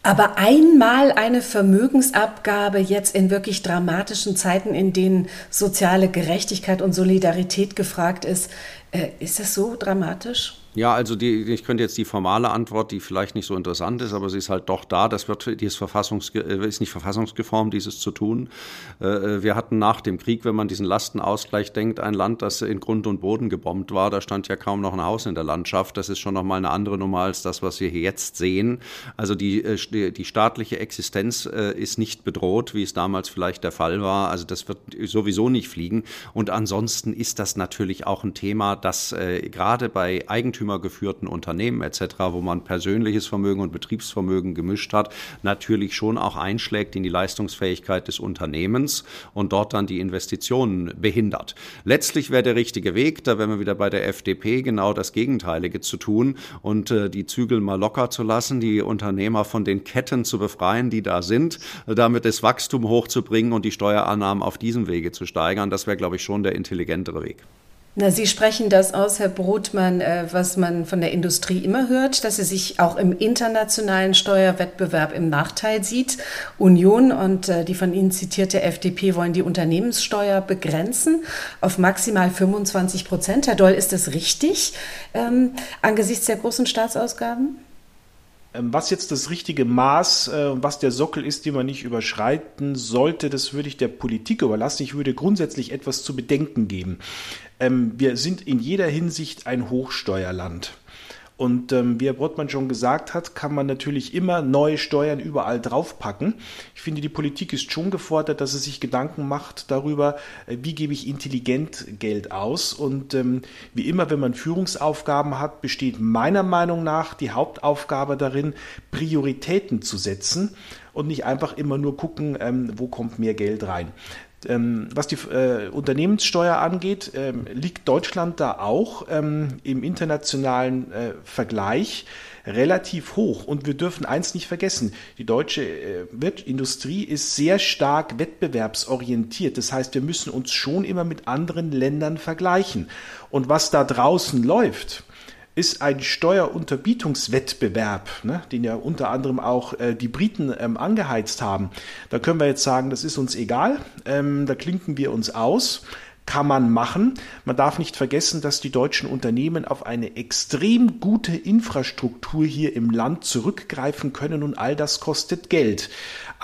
Aber einmal eine Vermögensabgabe jetzt in wirklich dramatischen Zeiten, in denen soziale Gerechtigkeit und Solidarität gefragt ist, äh, ist das so dramatisch? Ja, also die, ich könnte jetzt die formale Antwort, die vielleicht nicht so interessant ist, aber sie ist halt doch da. Das wird, die ist, verfassungs, äh, ist nicht verfassungsgeformt, dieses zu tun. Äh, wir hatten nach dem Krieg, wenn man diesen Lastenausgleich denkt, ein Land, das in Grund und Boden gebombt war. Da stand ja kaum noch ein Haus in der Landschaft. Das ist schon nochmal eine andere Nummer als das, was wir hier jetzt sehen. Also die, äh, die staatliche Existenz ist nicht bedroht, wie es damals vielleicht der Fall war. Also das wird sowieso nicht fliegen. Und ansonsten ist das natürlich auch ein Thema, das gerade bei Eigentümern eigentümergeführten Unternehmen etc., wo man persönliches Vermögen und Betriebsvermögen gemischt hat, natürlich schon auch einschlägt in die Leistungsfähigkeit des Unternehmens und dort dann die Investitionen behindert. Letztlich wäre der richtige Weg, da wären wir wieder bei der FDP, genau das Gegenteilige zu tun und äh, die Zügel mal locker zu lassen, die Unternehmer von den Ketten zu befreien, die da sind, damit das Wachstum hochzubringen und die Steuerannahmen auf diesem Wege zu steigern. Das wäre, glaube ich, schon der intelligentere Weg. Na, Sie sprechen das aus, Herr Brotmann, äh, was man von der Industrie immer hört, dass sie sich auch im internationalen Steuerwettbewerb im Nachteil sieht. Union und äh, die von Ihnen zitierte FDP wollen die Unternehmenssteuer begrenzen auf maximal 25 Prozent. Herr Doll, ist das richtig ähm, angesichts der großen Staatsausgaben? Ähm, was jetzt das richtige Maß, äh, was der Sockel ist, den man nicht überschreiten sollte, das würde ich der Politik überlassen. Ich würde grundsätzlich etwas zu bedenken geben. Ähm, wir sind in jeder Hinsicht ein Hochsteuerland. Und ähm, wie Herr Brottmann schon gesagt hat, kann man natürlich immer neue Steuern überall draufpacken. Ich finde, die Politik ist schon gefordert, dass sie sich Gedanken macht darüber, äh, wie gebe ich intelligent Geld aus. Und ähm, wie immer, wenn man Führungsaufgaben hat, besteht meiner Meinung nach die Hauptaufgabe darin, Prioritäten zu setzen und nicht einfach immer nur gucken, ähm, wo kommt mehr Geld rein. Ähm, was die äh, Unternehmenssteuer angeht, ähm, liegt Deutschland da auch ähm, im internationalen äh, Vergleich relativ hoch. Und wir dürfen eins nicht vergessen, die deutsche äh, Industrie ist sehr stark wettbewerbsorientiert. Das heißt, wir müssen uns schon immer mit anderen Ländern vergleichen. Und was da draußen läuft, ist ein Steuerunterbietungswettbewerb, ne, den ja unter anderem auch äh, die Briten ähm, angeheizt haben. Da können wir jetzt sagen, das ist uns egal, ähm, da klinken wir uns aus kann man machen. Man darf nicht vergessen, dass die deutschen Unternehmen auf eine extrem gute Infrastruktur hier im Land zurückgreifen können und all das kostet Geld.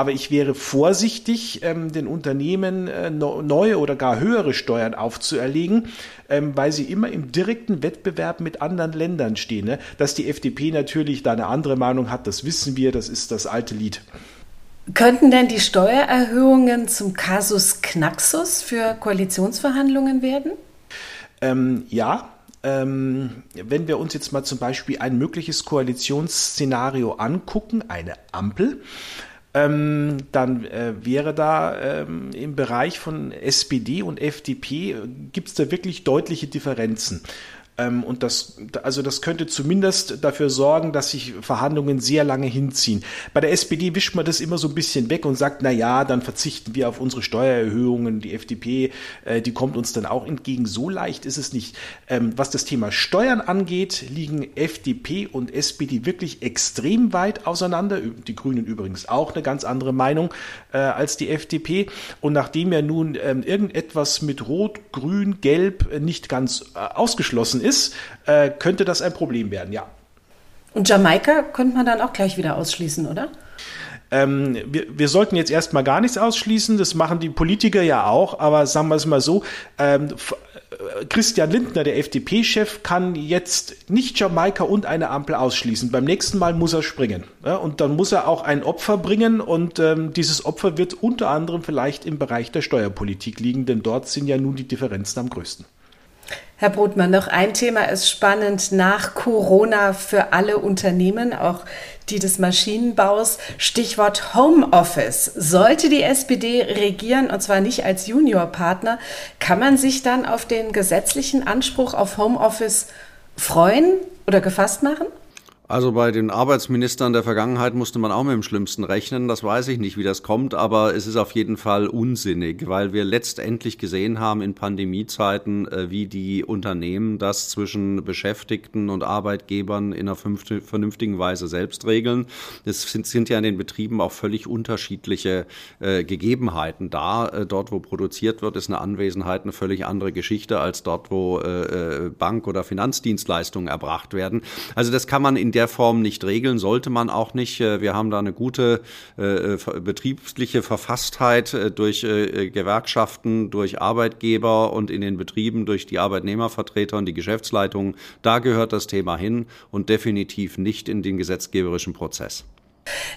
Aber ich wäre vorsichtig, ähm, den Unternehmen äh, neue oder gar höhere Steuern aufzuerlegen, ähm, weil sie immer im direkten Wettbewerb mit anderen Ländern stehen. Ne? Dass die FDP natürlich da eine andere Meinung hat, das wissen wir, das ist das alte Lied. Könnten denn die Steuererhöhungen zum Kasus Knaxus für Koalitionsverhandlungen werden? Ähm, ja, ähm, wenn wir uns jetzt mal zum Beispiel ein mögliches Koalitionsszenario angucken, eine Ampel, ähm, dann äh, wäre da ähm, im Bereich von SPD und FDP, äh, gibt es da wirklich deutliche Differenzen. Ähm, und das, also das könnte zumindest dafür sorgen, dass sich Verhandlungen sehr lange hinziehen. Bei der SPD wischt man das immer so ein bisschen weg und sagt, na ja, dann verzichten wir auf unsere Steuererhöhungen. Die FDP, äh, die kommt uns dann auch entgegen. So leicht ist es nicht. Ähm, was das Thema Steuern angeht, liegen FDP und SPD wirklich extrem weit auseinander. Die Grünen übrigens auch eine ganz andere Meinung äh, als die FDP. Und nachdem ja nun ähm, irgendetwas mit Rot, Grün, Gelb nicht ganz äh, ist, äh, könnte das ein Problem werden, ja. Und Jamaika könnte man dann auch gleich wieder ausschließen, oder? Ähm, wir, wir sollten jetzt erstmal gar nichts ausschließen, das machen die Politiker ja auch, aber sagen wir es mal so, ähm, äh, Christian Lindner, der FDP-Chef, kann jetzt nicht Jamaika und eine Ampel ausschließen. Beim nächsten Mal muss er springen. Ja, und dann muss er auch ein Opfer bringen und ähm, dieses Opfer wird unter anderem vielleicht im Bereich der Steuerpolitik liegen, denn dort sind ja nun die Differenzen am größten. Herr Brotmann, noch ein Thema ist spannend nach Corona für alle Unternehmen, auch die des Maschinenbaus. Stichwort Homeoffice. Sollte die SPD regieren, und zwar nicht als Juniorpartner, kann man sich dann auf den gesetzlichen Anspruch auf Homeoffice freuen oder gefasst machen? Also bei den Arbeitsministern der Vergangenheit musste man auch mit dem Schlimmsten rechnen. Das weiß ich nicht, wie das kommt, aber es ist auf jeden Fall unsinnig, weil wir letztendlich gesehen haben in Pandemiezeiten, äh, wie die Unternehmen das zwischen Beschäftigten und Arbeitgebern in einer vernünftigen Weise selbst regeln. Es sind, sind ja in den Betrieben auch völlig unterschiedliche äh, Gegebenheiten da. Äh, dort, wo produziert wird, ist eine Anwesenheit eine völlig andere Geschichte als dort, wo äh, äh Bank- oder Finanzdienstleistungen erbracht werden. Also das kann man in der der Form nicht regeln, sollte man auch nicht. Äh, wir haben da eine gute äh, betriebliche Verfasstheit äh, durch äh, Gewerkschaften, durch Arbeitgeber und in den Betrieben durch die Arbeitnehmervertreter und die Geschäftsleitungen. Da gehört das Thema hin und definitiv nicht in den gesetzgeberischen Prozess.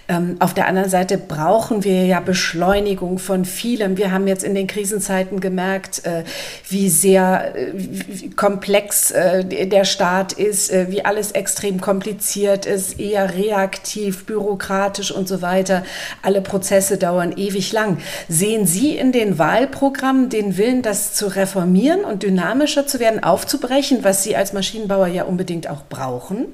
Ähm, auf der anderen Seite brauchen wir ja Beschleunigung von vielem. Wir haben jetzt in den Krisenzeiten gemerkt, äh, wie sehr äh, wie komplex äh, der Staat ist, wie alles extrem kompliziert ist, eher reaktiv, bürokratisch und so weiter. Alle Prozesse dauern ewig lang. Sehen Sie in den Wahlprogrammen den Willen, das zu reformieren und dynamischer zu werden, aufzubrechen, was Sie als Maschinenbauer ja unbedingt auch brauchen?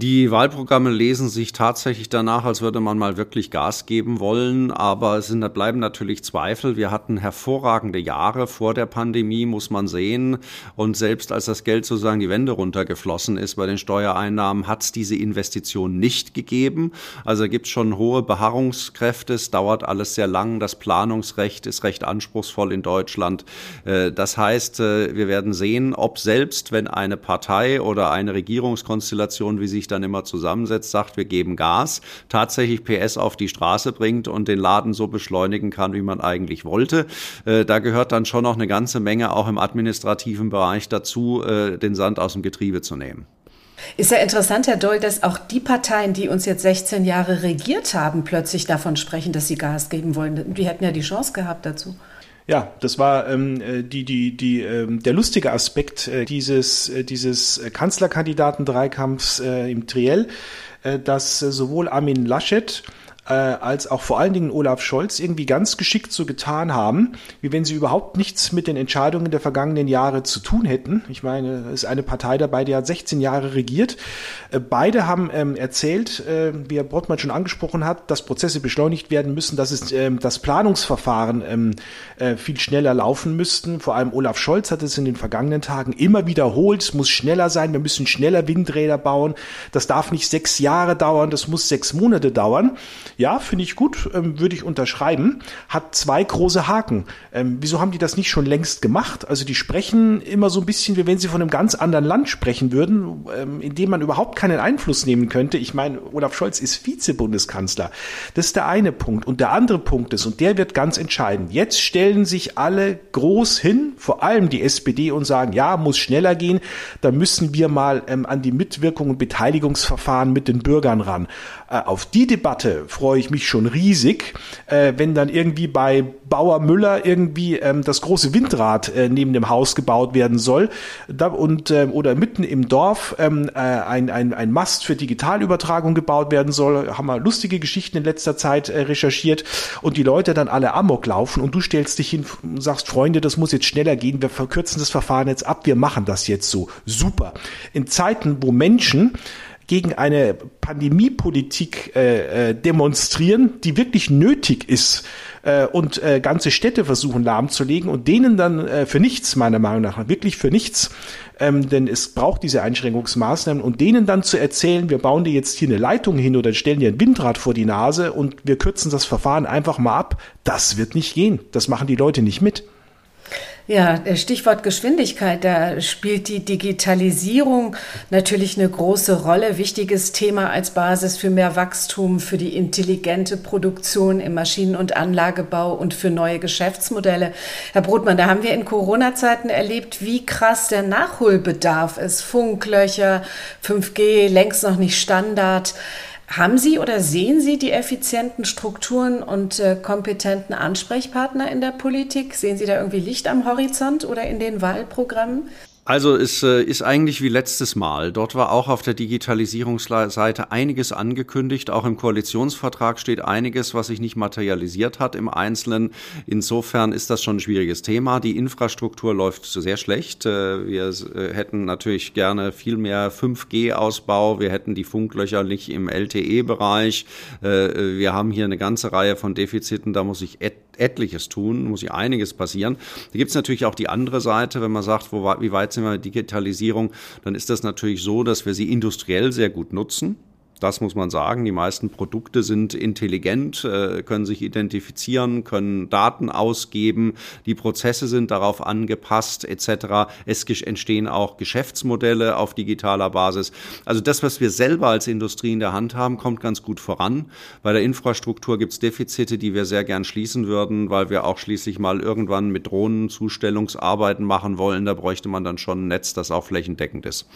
Die Wahlprogramme lesen sich tatsächlich danach, als würde man mal wirklich Gas geben wollen, aber es sind, bleiben natürlich Zweifel. Wir hatten hervorragende Jahre vor der Pandemie, muss man sehen. Und selbst als das Geld sozusagen die Wände runtergeflossen ist bei den Steuereinnahmen, hat es diese Investition nicht gegeben. Also gibt es schon hohe Beharrungskräfte. Es dauert alles sehr lang. Das Planungsrecht ist recht anspruchsvoll in Deutschland. Äh, das heißt, äh, wir werden sehen, ob selbst wenn eine Partei oder eine Regierungskonstellation, wie sich dann immer zusammensetzt, sagt, wir geben Gas, tatsächlich PS auf die Straße bringt und den Laden so beschleunigen kann, wie man eigentlich wollte. Äh, da gehört dann schon noch eine ganze Menge auch im administrativen Bereich dazu, äh, den Sand aus dem Getriebe zu nehmen. Ist ja interessant, Herr Doll, dass auch die Parteien, die uns jetzt 16 Jahre regiert haben, plötzlich davon sprechen, dass sie Gas geben wollen. Die hätten ja die Chance gehabt dazu. Ja, das war ähm, äh, die, die, die, ähm, der lustige Aspekt äh, dieses, äh, dieses Kanzlerkandidaten-Dreikampfs äh, im Triell, äh, dass äh, sowohl Armin Laschet äh, als auch vor allen Dingen Olaf Scholz irgendwie ganz geschickt so getan haben, wie wenn sie überhaupt nichts mit den Entscheidungen der vergangenen Jahre zu tun hätten. Ich meine, es ist eine Partei dabei, die hat 16 Jahre regiert. Äh, beide haben ähm, erzählt, äh, wie Herr Brottmann schon angesprochen hat, dass Prozesse beschleunigt werden müssen, dass es ähm, das Planungsverfahren ähm, äh, viel schneller laufen müssten. Vor allem Olaf Scholz hat es in den vergangenen Tagen immer wiederholt. Es muss schneller sein. Wir müssen schneller Windräder bauen. Das darf nicht sechs Jahre dauern. Das muss sechs Monate dauern. Ja, finde ich gut, ähm, würde ich unterschreiben. Hat zwei große Haken. Ähm, wieso haben die das nicht schon längst gemacht? Also die sprechen immer so ein bisschen, wie wenn sie von einem ganz anderen Land sprechen würden, ähm, in dem man überhaupt keinen Einfluss nehmen könnte. Ich meine, Olaf Scholz ist Vize-Bundeskanzler. Das ist der eine Punkt. Und der andere Punkt ist, und der wird ganz entscheidend, jetzt stellen sich alle groß hin, vor allem die SPD, und sagen, ja, muss schneller gehen. Da müssen wir mal ähm, an die Mitwirkung und Beteiligungsverfahren mit den Bürgern ran. Äh, auf die Debatte freue ich mich schon riesig, äh, wenn dann irgendwie bei Bauer Müller irgendwie ähm, das große Windrad äh, neben dem Haus gebaut werden soll und ähm, oder mitten im Dorf ähm, äh, ein, ein, ein Mast für Digitalübertragung gebaut werden soll. Haben wir lustige Geschichten in letzter Zeit recherchiert und die Leute dann alle Amok laufen und du stellst dich hin und sagst, Freunde, das muss jetzt schneller gehen, wir verkürzen das Verfahren jetzt ab, wir machen das jetzt so. Super. In Zeiten, wo Menschen gegen eine Pandemiepolitik äh, äh, demonstrieren, die wirklich nötig ist äh, und äh, ganze Städte versuchen lahmzulegen und denen dann äh, für nichts, meiner Meinung nach, wirklich für nichts, ähm, denn es braucht diese Einschränkungsmaßnahmen und denen dann zu erzählen, wir bauen dir jetzt hier eine Leitung hin oder stellen dir ein Windrad vor die Nase und wir kürzen das Verfahren einfach mal ab, das wird nicht gehen. Das machen die Leute nicht mit. Ja, Stichwort Geschwindigkeit, da spielt die Digitalisierung natürlich eine große Rolle. Wichtiges Thema als Basis für mehr Wachstum, für die intelligente Produktion im Maschinen- und Anlagebau und für neue Geschäftsmodelle. Herr Brotmann, da haben wir in Corona-Zeiten erlebt, wie krass der Nachholbedarf ist. Funklöcher, 5G, längst noch nicht Standard. Haben Sie oder sehen Sie die effizienten Strukturen und äh, kompetenten Ansprechpartner in der Politik? Sehen Sie da irgendwie Licht am Horizont oder in den Wahlprogrammen? Also es äh, ist eigentlich wie letztes Mal. Dort war auch auf der Digitalisierungsseite einiges angekündigt. Auch im Koalitionsvertrag steht einiges, was sich nicht materialisiert hat im Einzelnen. Insofern ist das schon ein schwieriges Thema. Die Infrastruktur läuft sehr schlecht. Äh, wir äh, hätten natürlich gerne viel mehr 5G-Ausbau. Wir hätten die Funklöcher nicht im LTE-Bereich. Wir haben hier eine ganze Reihe von Defiziten. Da muss ich etliches tun, muss hier einiges passieren. Da gibt es natürlich auch die andere Seite, wenn man sagt, wo, wie weit sind wir mit Digitalisierung, dann ist das natürlich so, dass wir sie industriell sehr gut nutzen. Das muss man sagen. Die meisten Produkte sind intelligent, äh, können sich identifizieren, können Daten ausgeben. Die Prozesse sind darauf angepasst, etc. Es entstehen auch Geschäftsmodelle auf digitaler Basis. Also das, was wir selber als Industrie in der Hand haben, kommt ganz gut voran. Bei der Infrastruktur gibt es Defizite, die wir sehr gern schließen würden, weil wir auch schließlich mal irgendwann mit Drohnen Zustellungsarbeiten machen wollen. Da bräuchte man dann schon ein Netz, das auch flächendeckend ist.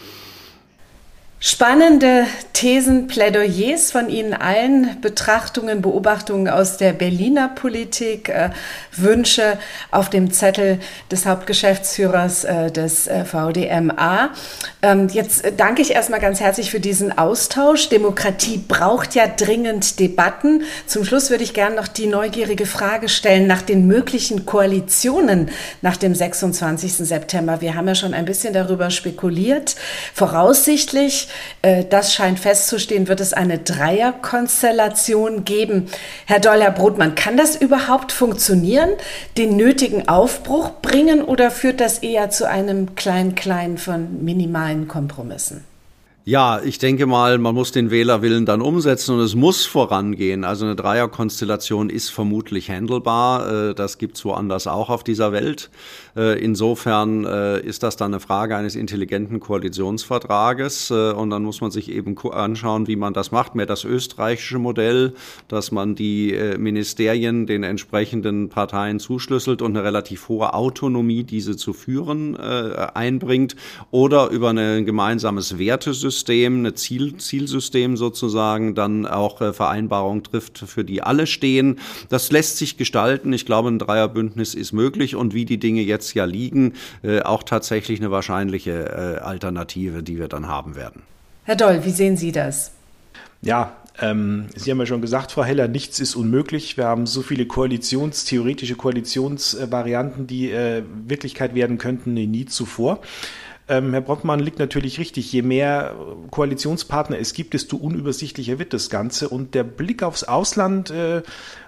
Spannende Thesen, Plädoyers von Ihnen allen, Betrachtungen, Beobachtungen aus der Berliner Politik, äh, Wünsche auf dem Zettel des Hauptgeschäftsführers äh, des äh, VDMA. Ähm, jetzt danke ich erstmal ganz herzlich für diesen Austausch. Demokratie braucht ja dringend Debatten. Zum Schluss würde ich gerne noch die neugierige Frage stellen nach den möglichen Koalitionen nach dem 26. September. Wir haben ja schon ein bisschen darüber spekuliert. Voraussichtlich äh, das scheint festzustehen, wird es eine Dreierkonstellation geben. Herr Dollar-Brotmann, kann das überhaupt funktionieren, den nötigen Aufbruch bringen oder führt das eher zu einem Klein-Klein von minimalen Kompromissen? Ja, ich denke mal, man muss den Wählerwillen dann umsetzen und es muss vorangehen. Also eine Dreierkonstellation ist vermutlich handelbar. Äh, das gibt's woanders auch auf dieser Welt. Äh, insofern äh, ist das dann eine Frage eines intelligenten Koalitionsvertrages und dann muss man sich eben anschauen, wie man das macht. Mehr das österreichische Modell, dass man die Ministerien den entsprechenden Parteien zuschlüsselt und eine relativ hohe Autonomie, diese zu führen, einbringt oder über ein gemeinsames Wertesystem System, ein Ziel, Zielsystem sozusagen, dann auch äh, Vereinbarungen trifft, für die alle stehen. Das lässt sich gestalten. Ich glaube, ein Dreierbündnis ist möglich und wie die Dinge jetzt ja liegen, äh, auch tatsächlich eine wahrscheinliche äh, Alternative, die wir dann haben werden. Herr Doll, wie sehen Sie das? Ja, ähm, Sie haben ja schon gesagt, Frau Heller, nichts ist unmöglich. Wir haben so viele Koalitions, theoretische Koalitionsvarianten, die äh, Wirklichkeit werden könnten, nie zuvor. Ähm, Herr Brockmann liegt natürlich richtig. Je mehr Koalitionspartner es gibt, desto unübersichtlicher wird das Ganze. Und der Blick aufs Ausland äh,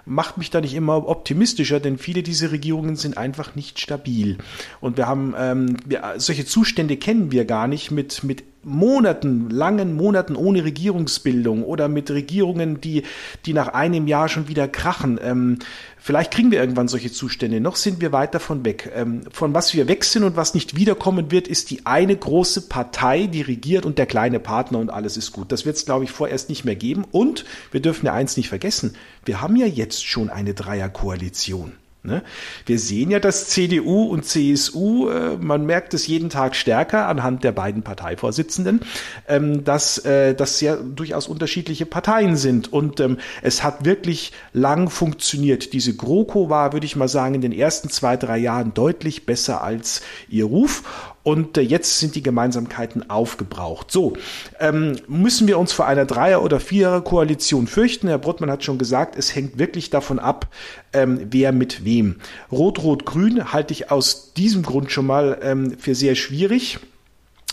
macht mich da nicht immer optimistischer, denn viele dieser Regierungen sind einfach nicht stabil. Und wir haben ähm, wir, solche Zustände kennen wir gar nicht mit mit Monaten, langen Monaten ohne Regierungsbildung oder mit Regierungen, die, die nach einem Jahr schon wieder krachen. Ähm, vielleicht kriegen wir irgendwann solche Zustände. Noch sind wir weit davon weg. Ähm, von was wir weg sind und was nicht wiederkommen wird, ist die eine große Partei, die regiert und der kleine Partner und alles ist gut. Das wird es, glaube ich, vorerst nicht mehr geben. Und wir dürfen ja eins nicht vergessen. Wir haben ja jetzt schon eine Dreierkoalition. Ne? Wir sehen ja, dass CDU und CSU, äh, man merkt es jeden Tag stärker anhand der beiden Parteivorsitzenden, ähm, dass äh, das sehr durchaus unterschiedliche Parteien sind. Und ähm, es hat wirklich lang funktioniert. Diese GroKo war, würde ich mal sagen, in den ersten zwei, drei Jahren deutlich besser als ihr Ruf. Und äh, jetzt sind die Gemeinsamkeiten aufgebraucht. So, ähm, müssen wir uns vor einer Dreier- oder Vierer-Koalition fürchten? Herr Bruttmann hat schon gesagt, es hängt wirklich davon ab, ähm, wer mit wem. Rot-Rot-Grün halte ich aus diesem Grund schon mal ähm, für sehr schwierig.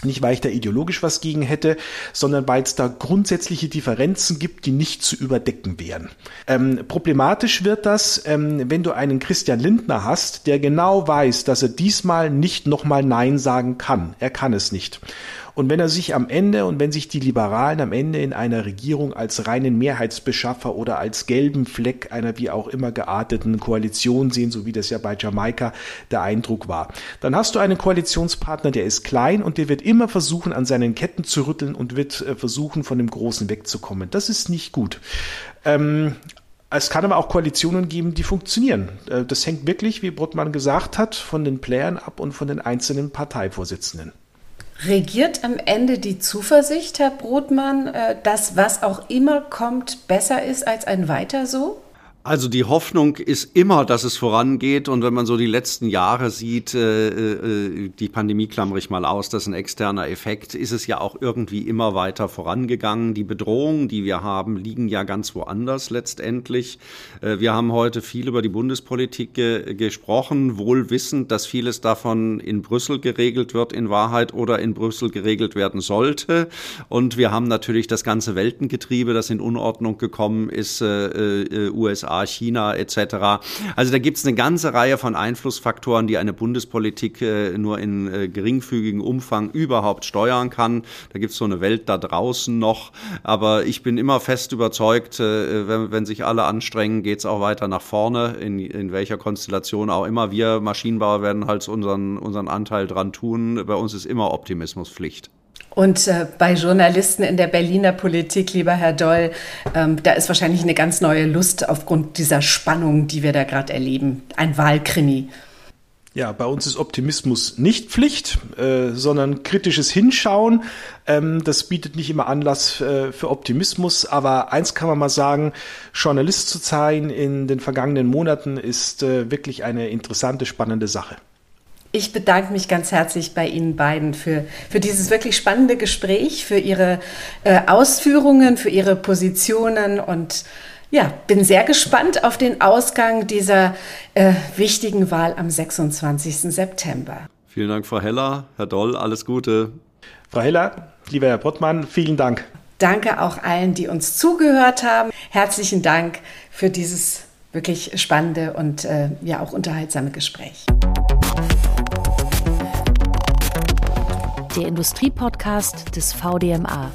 Nicht, weil ich da ideologisch was gegen hätte, sondern weil es da grundsätzliche Differenzen gibt, die nicht zu überdecken wären. Ähm, problematisch wird das, ähm, wenn du einen Christian Lindner hast, der genau weiß, dass er diesmal nicht nochmal Nein sagen kann. Er kann es nicht. Und wenn er sich am Ende und wenn sich die Liberalen am Ende in einer Regierung als reinen Mehrheitsbeschaffer oder als gelben Fleck einer wie auch immer gearteten Koalition sehen, so wie das ja bei Jamaika der Eindruck war, dann hast du einen Koalitionspartner, der ist klein und der wird immer versuchen, an seinen Ketten zu rütteln und wird äh, versuchen, von dem Großen wegzukommen. Das ist nicht gut. Ähm, es kann aber auch Koalitionen geben, die funktionieren. Äh, das hängt wirklich, wie Bruttmann gesagt hat, von den Playern ab und von den einzelnen Parteivorsitzenden. Regiert am Ende die Zuversicht, Herr Brotmann, äh, dass was auch immer kommt, besser ist als ein Weiter so? Also die Hoffnung ist immer, dass es vorangeht. Und wenn man so die letzten Jahre sieht, äh, äh, die Pandemie klammere ich mal aus, das ist ein externer Effekt, ist es ja auch irgendwie immer weiter vorangegangen. Die Bedrohungen, die wir haben, liegen ja ganz woanders letztendlich. Äh, wir haben heute viel über die Bundespolitik ge gesprochen, wohl wissend, dass vieles davon in Brüssel geregelt wird in Wahrheit oder in Brüssel geregelt werden sollte. Und wir haben natürlich das ganze Weltengetriebe, das in Unordnung gekommen ist, äh, äh, USA USA, China etc. Also da gibt es eine ganze Reihe von Einflussfaktoren, die eine Bundespolitik äh, nur in äh, geringfügigem Umfang überhaupt steuern kann. Da gibt es so eine Welt da draußen noch. Aber ich bin immer fest überzeugt, äh, wenn, wenn, sich alle anstrengen, geht es auch weiter nach vorne, in, in welcher Konstellation auch immer. Wir Maschinenbauer werden halt unseren, unseren Anteil dran tun. Bei uns ist immer Optimismus Pflicht. Und äh, bei Journalisten in der Berliner Politik, lieber Herr Doll, ähm, da ist wahrscheinlich eine ganz neue Lust aufgrund dieser Spannung, die wir da gerade erleben. Ein Wahlkrimi. Ja, bei uns ist Optimismus nicht Pflicht, äh, sondern kritisches Hinschauen. Ähm, das bietet nicht immer Anlass äh, für Optimismus, aber eins kann man mal sagen, Journalist zu sein in den vergangenen Monaten ist äh, wirklich eine interessante, spannende Sache. Ich bedanke mich ganz herzlich bei Ihnen beiden für, für dieses wirklich spannende Gespräch, für Ihre äh, Ausführungen, für Ihre Positionen und ja, bin sehr gespannt auf den Ausgang dieser äh, wichtigen Wahl am 26. September. Vielen Dank, Frau Heller. Herr Doll, alles Gute. Frau Heller, lieber Herr Pottmann, vielen Dank. Danke auch allen, die uns zugehört haben. Herzlichen Dank für dieses wirklich spannende und äh, ja auch unterhaltsame Gespräch. Der Industriepodcast des VDMA.